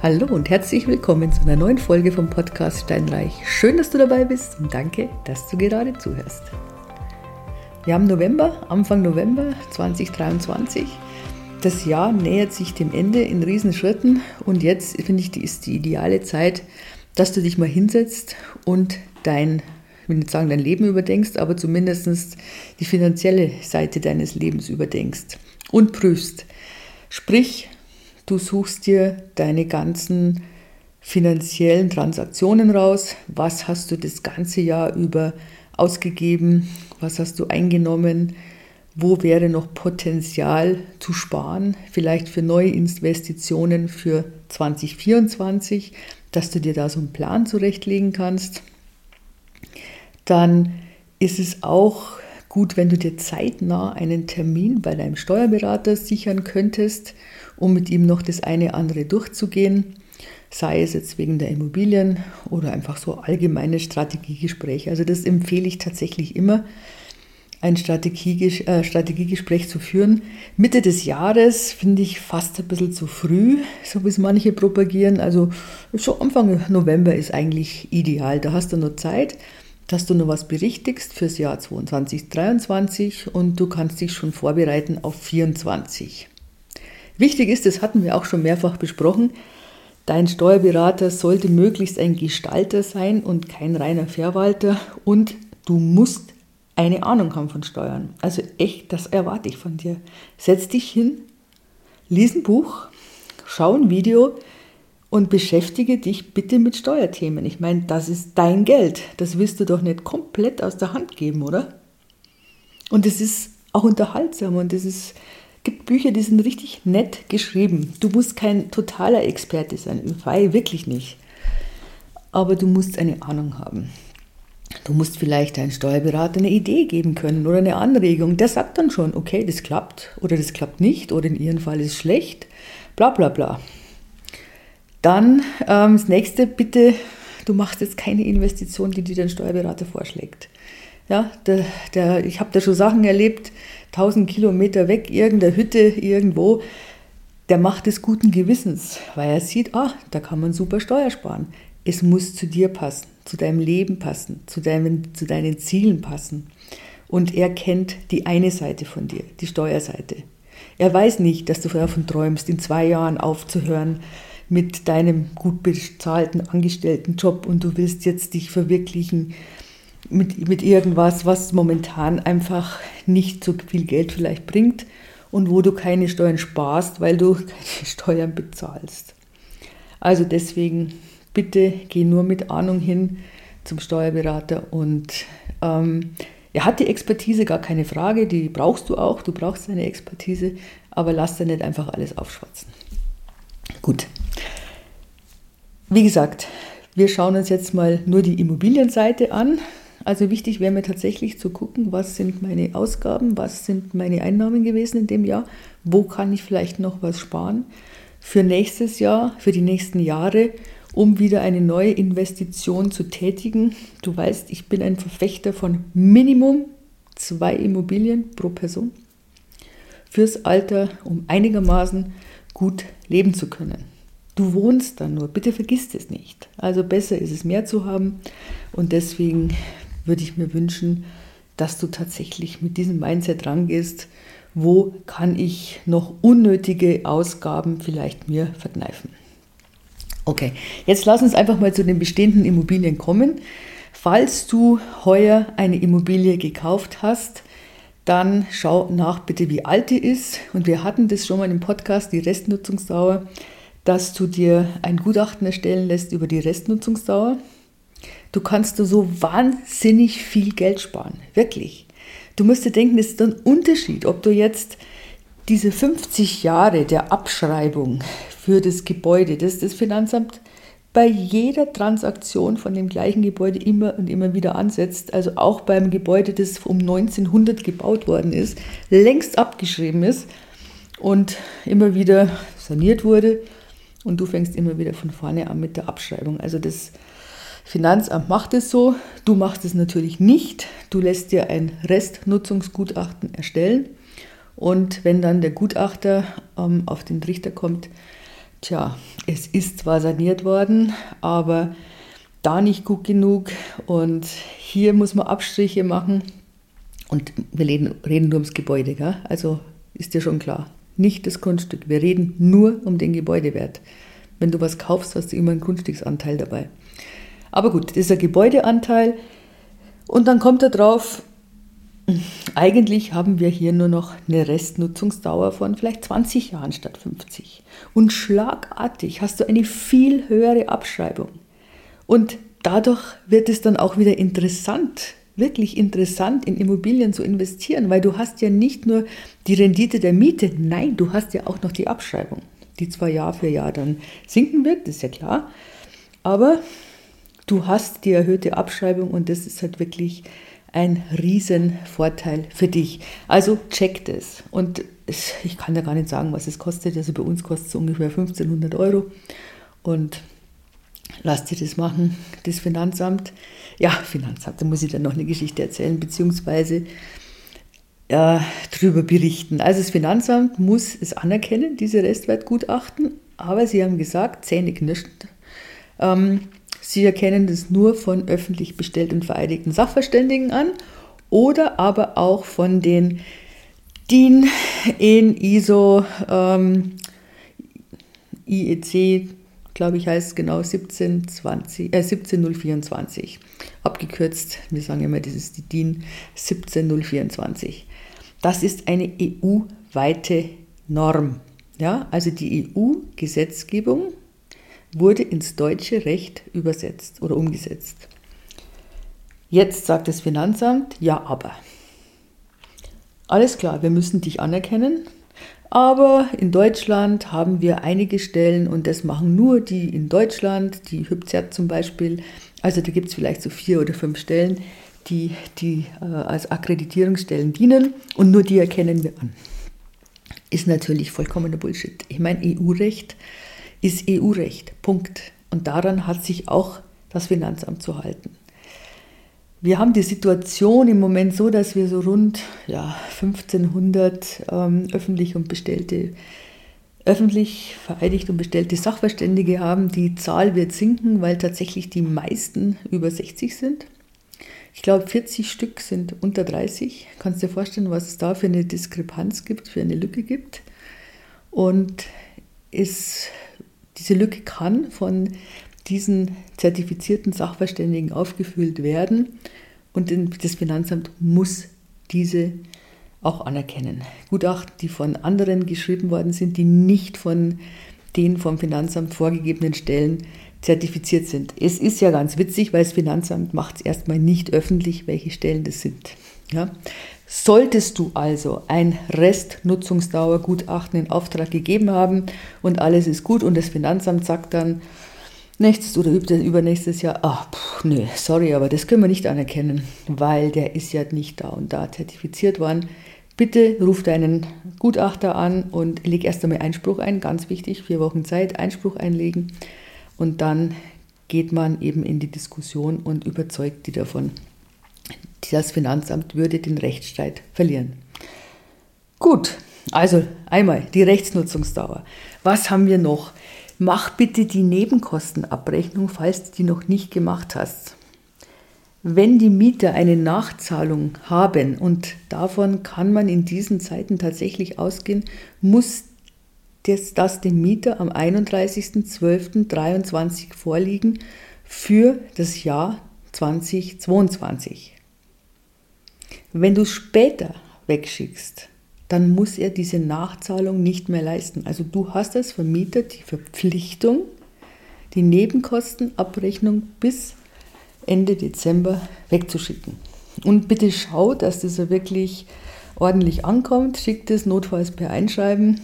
Hallo und herzlich willkommen zu einer neuen Folge vom Podcast Steinreich. Schön, dass du dabei bist und danke, dass du gerade zuhörst. Wir haben November, Anfang November 2023. Das Jahr nähert sich dem Ende in Riesenschritten und jetzt finde ich, die ist die ideale Zeit, dass du dich mal hinsetzt und dein, ich will nicht sagen dein Leben überdenkst, aber zumindest die finanzielle Seite deines Lebens überdenkst und prüfst. Sprich, Du suchst dir deine ganzen finanziellen Transaktionen raus. Was hast du das ganze Jahr über ausgegeben? Was hast du eingenommen? Wo wäre noch Potenzial zu sparen? Vielleicht für neue Investitionen für 2024, dass du dir da so einen Plan zurechtlegen kannst. Dann ist es auch gut, wenn du dir zeitnah einen Termin bei deinem Steuerberater sichern könntest um mit ihm noch das eine andere durchzugehen, sei es jetzt wegen der Immobilien oder einfach so allgemeine Strategiegespräche. Also das empfehle ich tatsächlich immer, ein Strategieges äh, Strategiegespräch zu führen. Mitte des Jahres finde ich fast ein bisschen zu früh, so wie es manche propagieren. Also so Anfang November ist eigentlich ideal. Da hast du noch Zeit, dass du noch was berichtigst fürs Jahr 2022, 2023 und du kannst dich schon vorbereiten auf 2024. Wichtig ist, das hatten wir auch schon mehrfach besprochen, dein Steuerberater sollte möglichst ein Gestalter sein und kein reiner Verwalter und du musst eine Ahnung haben von Steuern. Also echt, das erwarte ich von dir. Setz dich hin, lies ein Buch, schau ein Video und beschäftige dich bitte mit Steuerthemen. Ich meine, das ist dein Geld. Das wirst du doch nicht komplett aus der Hand geben, oder? Und es ist auch unterhaltsam und es ist gibt Bücher, die sind richtig nett geschrieben. Du musst kein totaler Experte sein, weil wirklich nicht. Aber du musst eine Ahnung haben. Du musst vielleicht deinem Steuerberater eine Idee geben können oder eine Anregung. Der sagt dann schon, okay, das klappt oder das klappt nicht oder in ihrem Fall ist es schlecht, bla bla bla. Dann ähm, das nächste, bitte, du machst jetzt keine Investition, die dir dein Steuerberater vorschlägt. Ja, der, der, ich habe da schon Sachen erlebt, 1000 Kilometer weg, irgendeine Hütte irgendwo, der macht es guten Gewissens, weil er sieht, ah, da kann man super Steuer sparen. Es muss zu dir passen, zu deinem Leben passen, zu, deinem, zu deinen Zielen passen. Und er kennt die eine Seite von dir, die Steuerseite. Er weiß nicht, dass du davon träumst, in zwei Jahren aufzuhören mit deinem gut bezahlten Angestelltenjob und du willst jetzt dich verwirklichen mit, mit irgendwas, was momentan einfach nicht so viel Geld vielleicht bringt und wo du keine Steuern sparst, weil du keine Steuern bezahlst. Also deswegen bitte geh nur mit Ahnung hin zum Steuerberater und ähm, er hat die Expertise, gar keine Frage, die brauchst du auch, du brauchst seine Expertise, aber lass dir nicht einfach alles aufschwatzen. Gut. Wie gesagt, wir schauen uns jetzt mal nur die Immobilienseite an. Also wichtig wäre mir tatsächlich zu gucken, was sind meine Ausgaben, was sind meine Einnahmen gewesen in dem Jahr, wo kann ich vielleicht noch was sparen für nächstes Jahr, für die nächsten Jahre, um wieder eine neue Investition zu tätigen. Du weißt, ich bin ein Verfechter von Minimum zwei Immobilien pro Person fürs Alter, um einigermaßen gut leben zu können. Du wohnst da nur, bitte vergiss es nicht. Also besser ist es mehr zu haben und deswegen würde ich mir wünschen, dass du tatsächlich mit diesem Mindset rangehst, wo kann ich noch unnötige Ausgaben vielleicht mir verkneifen. Okay, jetzt lass uns einfach mal zu den bestehenden Immobilien kommen. Falls du heuer eine Immobilie gekauft hast, dann schau nach bitte, wie alt die ist. Und wir hatten das schon mal im Podcast, die Restnutzungsdauer, dass du dir ein Gutachten erstellen lässt über die Restnutzungsdauer. Du kannst du so wahnsinnig viel Geld sparen. Wirklich. Du musst dir denken, es ist ein Unterschied, ob du jetzt diese 50 Jahre der Abschreibung für das Gebäude, das das Finanzamt bei jeder Transaktion von dem gleichen Gebäude immer und immer wieder ansetzt, also auch beim Gebäude, das um 1900 gebaut worden ist, längst abgeschrieben ist und immer wieder saniert wurde und du fängst immer wieder von vorne an mit der Abschreibung. Also das Finanzamt macht es so, du machst es natürlich nicht. Du lässt dir ein Restnutzungsgutachten erstellen und wenn dann der Gutachter ähm, auf den Trichter kommt, Tja, es ist zwar saniert worden, aber da nicht gut genug und hier muss man Abstriche machen. Und wir reden, reden nur ums Gebäude, gell? also ist dir schon klar. Nicht das Grundstück. Wir reden nur um den Gebäudewert. Wenn du was kaufst, hast du immer einen Grundstücksanteil dabei. Aber gut, das ist ein Gebäudeanteil. Und dann kommt er drauf, eigentlich haben wir hier nur noch eine Restnutzungsdauer von vielleicht 20 Jahren statt 50. Und schlagartig hast du eine viel höhere Abschreibung. Und dadurch wird es dann auch wieder interessant, wirklich interessant in Immobilien zu investieren, weil du hast ja nicht nur die Rendite der Miete, nein, du hast ja auch noch die Abschreibung, die zwar Jahr für Jahr dann sinken wird, das ist ja klar, aber du hast die erhöhte Abschreibung und das ist halt wirklich ein Riesenvorteil für dich. Also checkt es. Und ich kann ja gar nicht sagen, was es kostet. Also bei uns kostet es ungefähr 1500 Euro. Und lasst ihr das machen, das Finanzamt. Ja, Finanzamt, da muss ich dann noch eine Geschichte erzählen, beziehungsweise äh, darüber berichten. Also das Finanzamt muss es anerkennen, diese Restwertgutachten, aber sie haben gesagt, Zähne knirschend, ähm, sie erkennen das nur von öffentlich bestellten vereidigten Sachverständigen an oder aber auch von den DIN, EN, ISO, ähm, IEC glaube ich, heißt es genau 1720, äh, 17024. Abgekürzt, wir sagen immer, das ist die DIN 17024. Das ist eine EU-weite Norm. Ja, also die EU-Gesetzgebung wurde ins deutsche Recht übersetzt oder umgesetzt. Jetzt sagt das Finanzamt, ja, aber. Alles klar, wir müssen dich anerkennen, aber in Deutschland haben wir einige Stellen und das machen nur die in Deutschland, die Hübzert zum Beispiel. Also da gibt es vielleicht so vier oder fünf Stellen, die, die äh, als Akkreditierungsstellen dienen und nur die erkennen wir an. Ist natürlich vollkommener Bullshit. Ich meine, EU-Recht ist EU-Recht. Punkt. Und daran hat sich auch das Finanzamt zu halten. Wir haben die Situation im Moment so, dass wir so rund ja, 1500 ähm, öffentlich und bestellte, öffentlich vereidigt und bestellte Sachverständige haben. Die Zahl wird sinken, weil tatsächlich die meisten über 60 sind. Ich glaube, 40 Stück sind unter 30. Kannst dir vorstellen, was es da für eine Diskrepanz gibt, für eine Lücke gibt. Und es, diese Lücke kann von diesen zertifizierten Sachverständigen aufgefüllt werden und das Finanzamt muss diese auch anerkennen. Gutachten, die von anderen geschrieben worden sind, die nicht von den vom Finanzamt vorgegebenen Stellen zertifiziert sind. Es ist ja ganz witzig, weil das Finanzamt macht es erstmal nicht öffentlich, welche Stellen das sind. Ja? Solltest du also ein Restnutzungsdauergutachten in Auftrag gegeben haben und alles ist gut und das Finanzamt sagt dann, nächstes oder übernächstes Jahr, ach, pff, nee, sorry, aber das können wir nicht anerkennen, weil der ist ja nicht da und da zertifiziert worden. Bitte ruf deinen Gutachter an und leg erst einmal Einspruch ein, ganz wichtig, vier Wochen Zeit, Einspruch einlegen und dann geht man eben in die Diskussion und überzeugt die davon. Das Finanzamt würde den Rechtsstreit verlieren. Gut, also einmal die Rechtsnutzungsdauer. Was haben wir noch? Mach bitte die Nebenkostenabrechnung, falls du die noch nicht gemacht hast. Wenn die Mieter eine Nachzahlung haben, und davon kann man in diesen Zeiten tatsächlich ausgehen, muss das, das dem Mieter am 31.12.23 vorliegen für das Jahr 2022. Wenn du es später wegschickst, dann muss er diese Nachzahlung nicht mehr leisten. Also du hast als Vermieter die Verpflichtung, die Nebenkostenabrechnung bis Ende Dezember wegzuschicken. Und bitte schau, dass das wirklich ordentlich ankommt. Schick das notfalls per Einschreiben.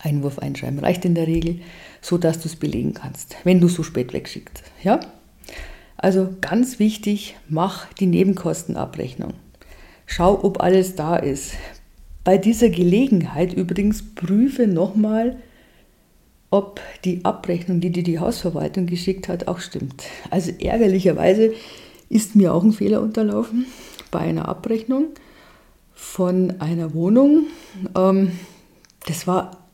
Einwurf einschreiben reicht in der Regel, so dass du es belegen kannst, wenn du so spät wegschickst. Ja? Also ganz wichtig, mach die Nebenkostenabrechnung. Schau, ob alles da ist. Bei dieser Gelegenheit übrigens prüfe nochmal, ob die Abrechnung, die dir die Hausverwaltung geschickt hat, auch stimmt. Also ärgerlicherweise ist mir auch ein Fehler unterlaufen bei einer Abrechnung von einer Wohnung. Ähm, das war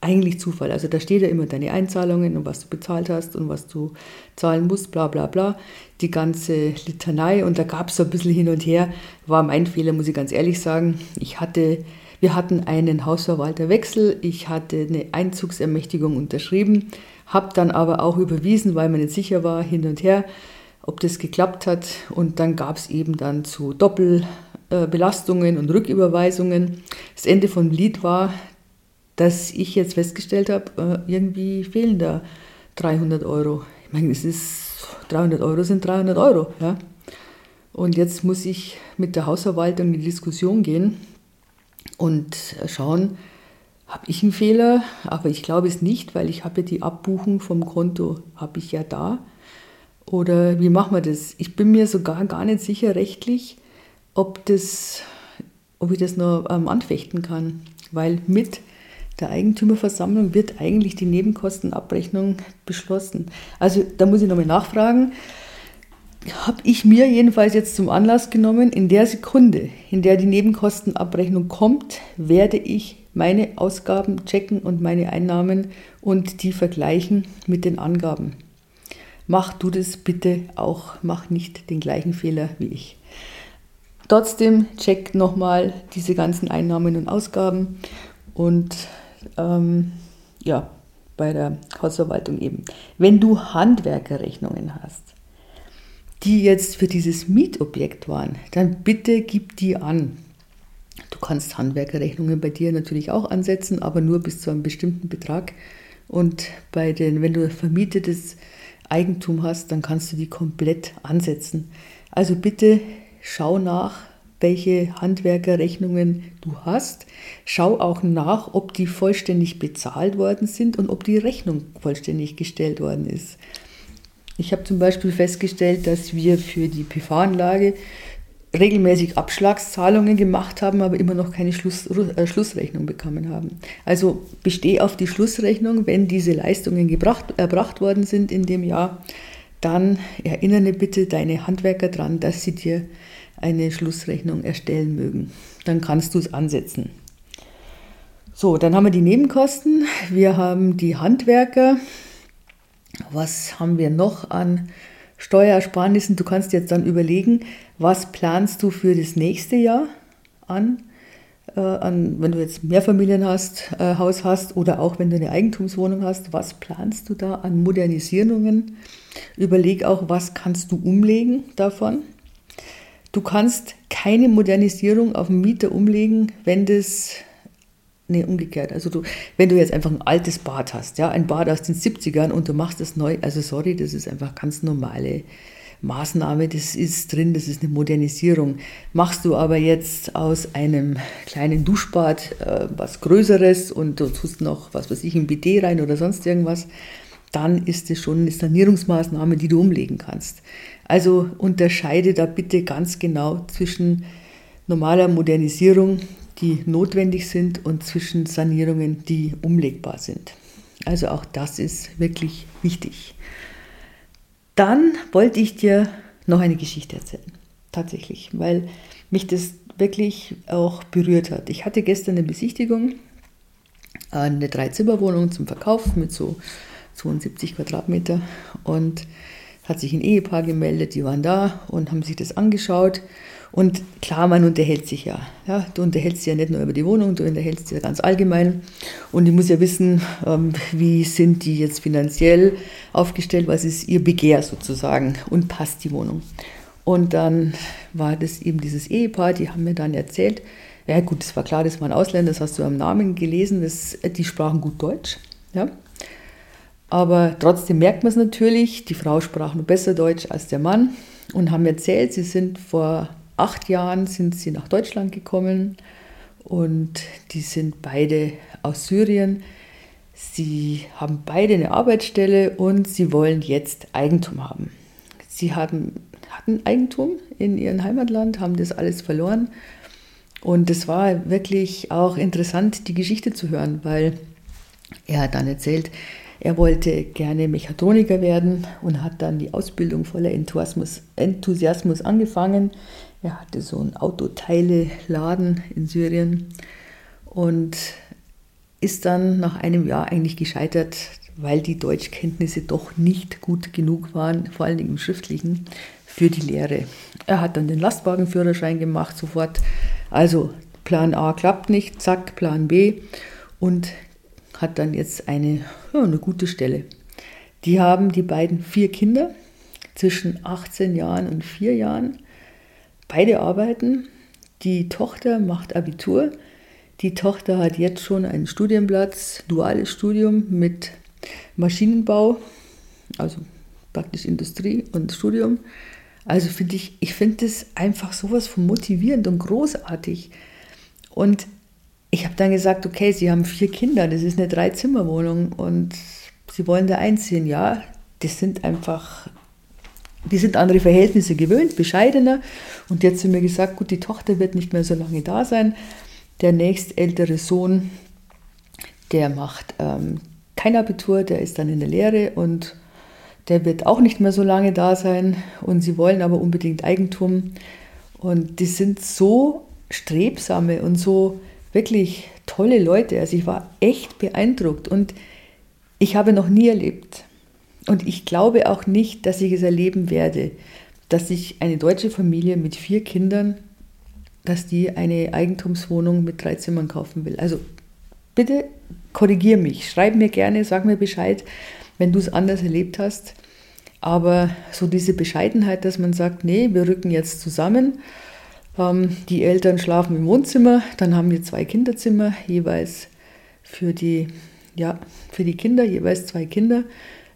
eigentlich Zufall. Also da steht ja immer deine Einzahlungen und was du bezahlt hast und was du zahlen musst, bla bla bla. Die ganze Litanei und da gab es so ein bisschen hin und her. War mein Fehler, muss ich ganz ehrlich sagen. Ich hatte, wir hatten einen Hausverwalterwechsel, ich hatte eine Einzugsermächtigung unterschrieben, habe dann aber auch überwiesen, weil man nicht sicher war, hin und her, ob das geklappt hat. Und dann gab es eben dann zu Doppelbelastungen und Rücküberweisungen. Das Ende vom Lied war, dass ich jetzt festgestellt habe, äh, irgendwie fehlen da 300 Euro. Ich meine, es ist 300 Euro sind 300 Euro, ja. Und jetzt muss ich mit der Hausverwaltung in die Diskussion gehen und schauen, habe ich einen Fehler? Aber ich glaube es nicht, weil ich habe ja die Abbuchung vom Konto, habe ich ja da. Oder wie machen wir das? Ich bin mir sogar gar nicht sicher rechtlich, ob, das, ob ich das noch ähm, anfechten kann. Weil mit der Eigentümerversammlung wird eigentlich die Nebenkostenabrechnung beschlossen. Also da muss ich nochmal nachfragen. Habe ich mir jedenfalls jetzt zum Anlass genommen, in der Sekunde, in der die Nebenkostenabrechnung kommt, werde ich meine Ausgaben checken und meine Einnahmen und die vergleichen mit den Angaben. Mach du das bitte auch, mach nicht den gleichen Fehler wie ich. Trotzdem check nochmal diese ganzen Einnahmen und Ausgaben und ähm, ja, bei der Hausverwaltung eben. Wenn du Handwerkerrechnungen hast, die jetzt für dieses Mietobjekt waren, dann bitte gib die an. Du kannst Handwerkerrechnungen bei dir natürlich auch ansetzen, aber nur bis zu einem bestimmten Betrag. Und bei den, wenn du vermietetes Eigentum hast, dann kannst du die komplett ansetzen. Also bitte schau nach, welche Handwerkerrechnungen du hast. Schau auch nach, ob die vollständig bezahlt worden sind und ob die Rechnung vollständig gestellt worden ist. Ich habe zum Beispiel festgestellt, dass wir für die PV-Anlage regelmäßig Abschlagszahlungen gemacht haben, aber immer noch keine Schluss, äh, Schlussrechnung bekommen haben. Also bestehe auf die Schlussrechnung, wenn diese Leistungen gebracht, erbracht worden sind in dem Jahr, dann erinnere bitte deine Handwerker daran, dass sie dir eine Schlussrechnung erstellen mögen. Dann kannst du es ansetzen. So, dann haben wir die Nebenkosten. Wir haben die Handwerker. Was haben wir noch an Steuersparnissen? Du kannst jetzt dann überlegen, was planst du für das nächste Jahr an? Äh, an wenn du jetzt Mehrfamilienhaus äh, Haus hast oder auch wenn du eine Eigentumswohnung hast, was planst du da an Modernisierungen? Überleg auch, was kannst du umlegen davon? Du kannst keine Modernisierung auf den Mieter umlegen, wenn das Nee, umgekehrt. Also du, wenn du jetzt einfach ein altes Bad hast, ja, ein Bad aus den 70ern und du machst das neu, also sorry, das ist einfach ganz normale Maßnahme, das ist drin, das ist eine Modernisierung. Machst du aber jetzt aus einem kleinen Duschbad äh, was Größeres und du tust noch, was weiß ich, ein BD rein oder sonst irgendwas, dann ist es schon eine Sanierungsmaßnahme, die du umlegen kannst. Also unterscheide da bitte ganz genau zwischen normaler Modernisierung, die notwendig sind, und zwischen Sanierungen, die umlegbar sind. Also auch das ist wirklich wichtig. Dann wollte ich dir noch eine Geschichte erzählen, tatsächlich, weil mich das wirklich auch berührt hat. Ich hatte gestern eine Besichtigung, eine Dreizimmerwohnung zum Verkauf mit so 72 Quadratmeter und hat sich ein Ehepaar gemeldet, die waren da und haben sich das angeschaut. Und klar, man unterhält sich ja. ja. Du unterhältst dich ja nicht nur über die Wohnung, du unterhältst dich ja ganz allgemein. Und ich muss ja wissen, ähm, wie sind die jetzt finanziell aufgestellt, was ist ihr Begehr sozusagen und passt die Wohnung. Und dann war das eben dieses Ehepaar, die haben mir dann erzählt, ja gut, es war klar, das waren Ausländer, das hast du am Namen gelesen, das, die sprachen gut Deutsch. Ja. Aber trotzdem merkt man es natürlich, die Frau sprach nur besser Deutsch als der Mann und haben erzählt, sie sind vor acht Jahren sind sie nach Deutschland gekommen und die sind beide aus Syrien. Sie haben beide eine Arbeitsstelle und sie wollen jetzt Eigentum haben. Sie hatten, hatten Eigentum in ihrem Heimatland, haben das alles verloren. Und es war wirklich auch interessant, die Geschichte zu hören, weil er hat dann erzählt, er wollte gerne Mechatroniker werden und hat dann die Ausbildung voller Enthusiasmus, Enthusiasmus angefangen. Er hatte so einen Autoteile-Laden in Syrien und ist dann nach einem Jahr eigentlich gescheitert, weil die Deutschkenntnisse doch nicht gut genug waren, vor allen Dingen im Schriftlichen, für die Lehre. Er hat dann den Lastwagenführerschein gemacht, sofort. Also Plan A klappt nicht, zack, Plan B und hat dann jetzt eine, ja, eine gute Stelle. Die haben die beiden vier Kinder zwischen 18 Jahren und 4 Jahren. Beide arbeiten. Die Tochter macht Abitur. Die Tochter hat jetzt schon einen Studienplatz, duales Studium mit Maschinenbau, also praktisch Industrie und Studium. Also finde ich, ich finde das einfach sowas von motivierend und großartig. Und ich habe dann gesagt, okay, Sie haben vier Kinder, das ist eine Dreizimmerwohnung und Sie wollen da einziehen. Ja, das sind einfach, die sind andere Verhältnisse gewöhnt, bescheidener. Und jetzt haben mir gesagt, gut, die Tochter wird nicht mehr so lange da sein. Der nächstältere Sohn, der macht ähm, kein Abitur, der ist dann in der Lehre und der wird auch nicht mehr so lange da sein. Und sie wollen aber unbedingt Eigentum. Und die sind so strebsame und so wirklich tolle Leute. Also ich war echt beeindruckt und ich habe noch nie erlebt und ich glaube auch nicht, dass ich es erleben werde, dass sich eine deutsche Familie mit vier Kindern, dass die eine Eigentumswohnung mit drei Zimmern kaufen will. Also bitte korrigier mich, schreib mir gerne, sag mir Bescheid, wenn du es anders erlebt hast. Aber so diese Bescheidenheit, dass man sagt, nee, wir rücken jetzt zusammen die Eltern schlafen im Wohnzimmer, dann haben wir zwei Kinderzimmer, jeweils für die, ja, für die Kinder, jeweils zwei Kinder.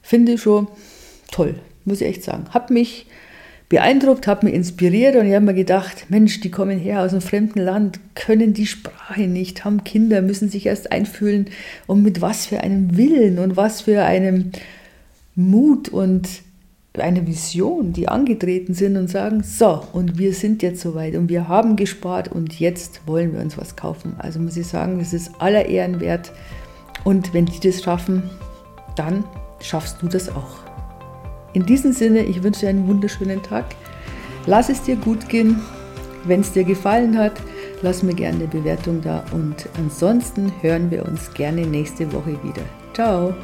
Finde ich schon toll, muss ich echt sagen. Hat mich beeindruckt, hat mich inspiriert und ich habe mir gedacht, Mensch, die kommen her aus einem fremden Land, können die Sprache nicht, haben Kinder, müssen sich erst einfühlen und mit was für einem Willen und was für einem Mut und eine Vision, die angetreten sind und sagen, so, und wir sind jetzt soweit und wir haben gespart und jetzt wollen wir uns was kaufen. Also muss ich sagen, das ist aller Ehren wert. Und wenn die das schaffen, dann schaffst du das auch. In diesem Sinne, ich wünsche dir einen wunderschönen Tag. Lass es dir gut gehen. Wenn es dir gefallen hat, lass mir gerne eine Bewertung da. Und ansonsten hören wir uns gerne nächste Woche wieder. Ciao.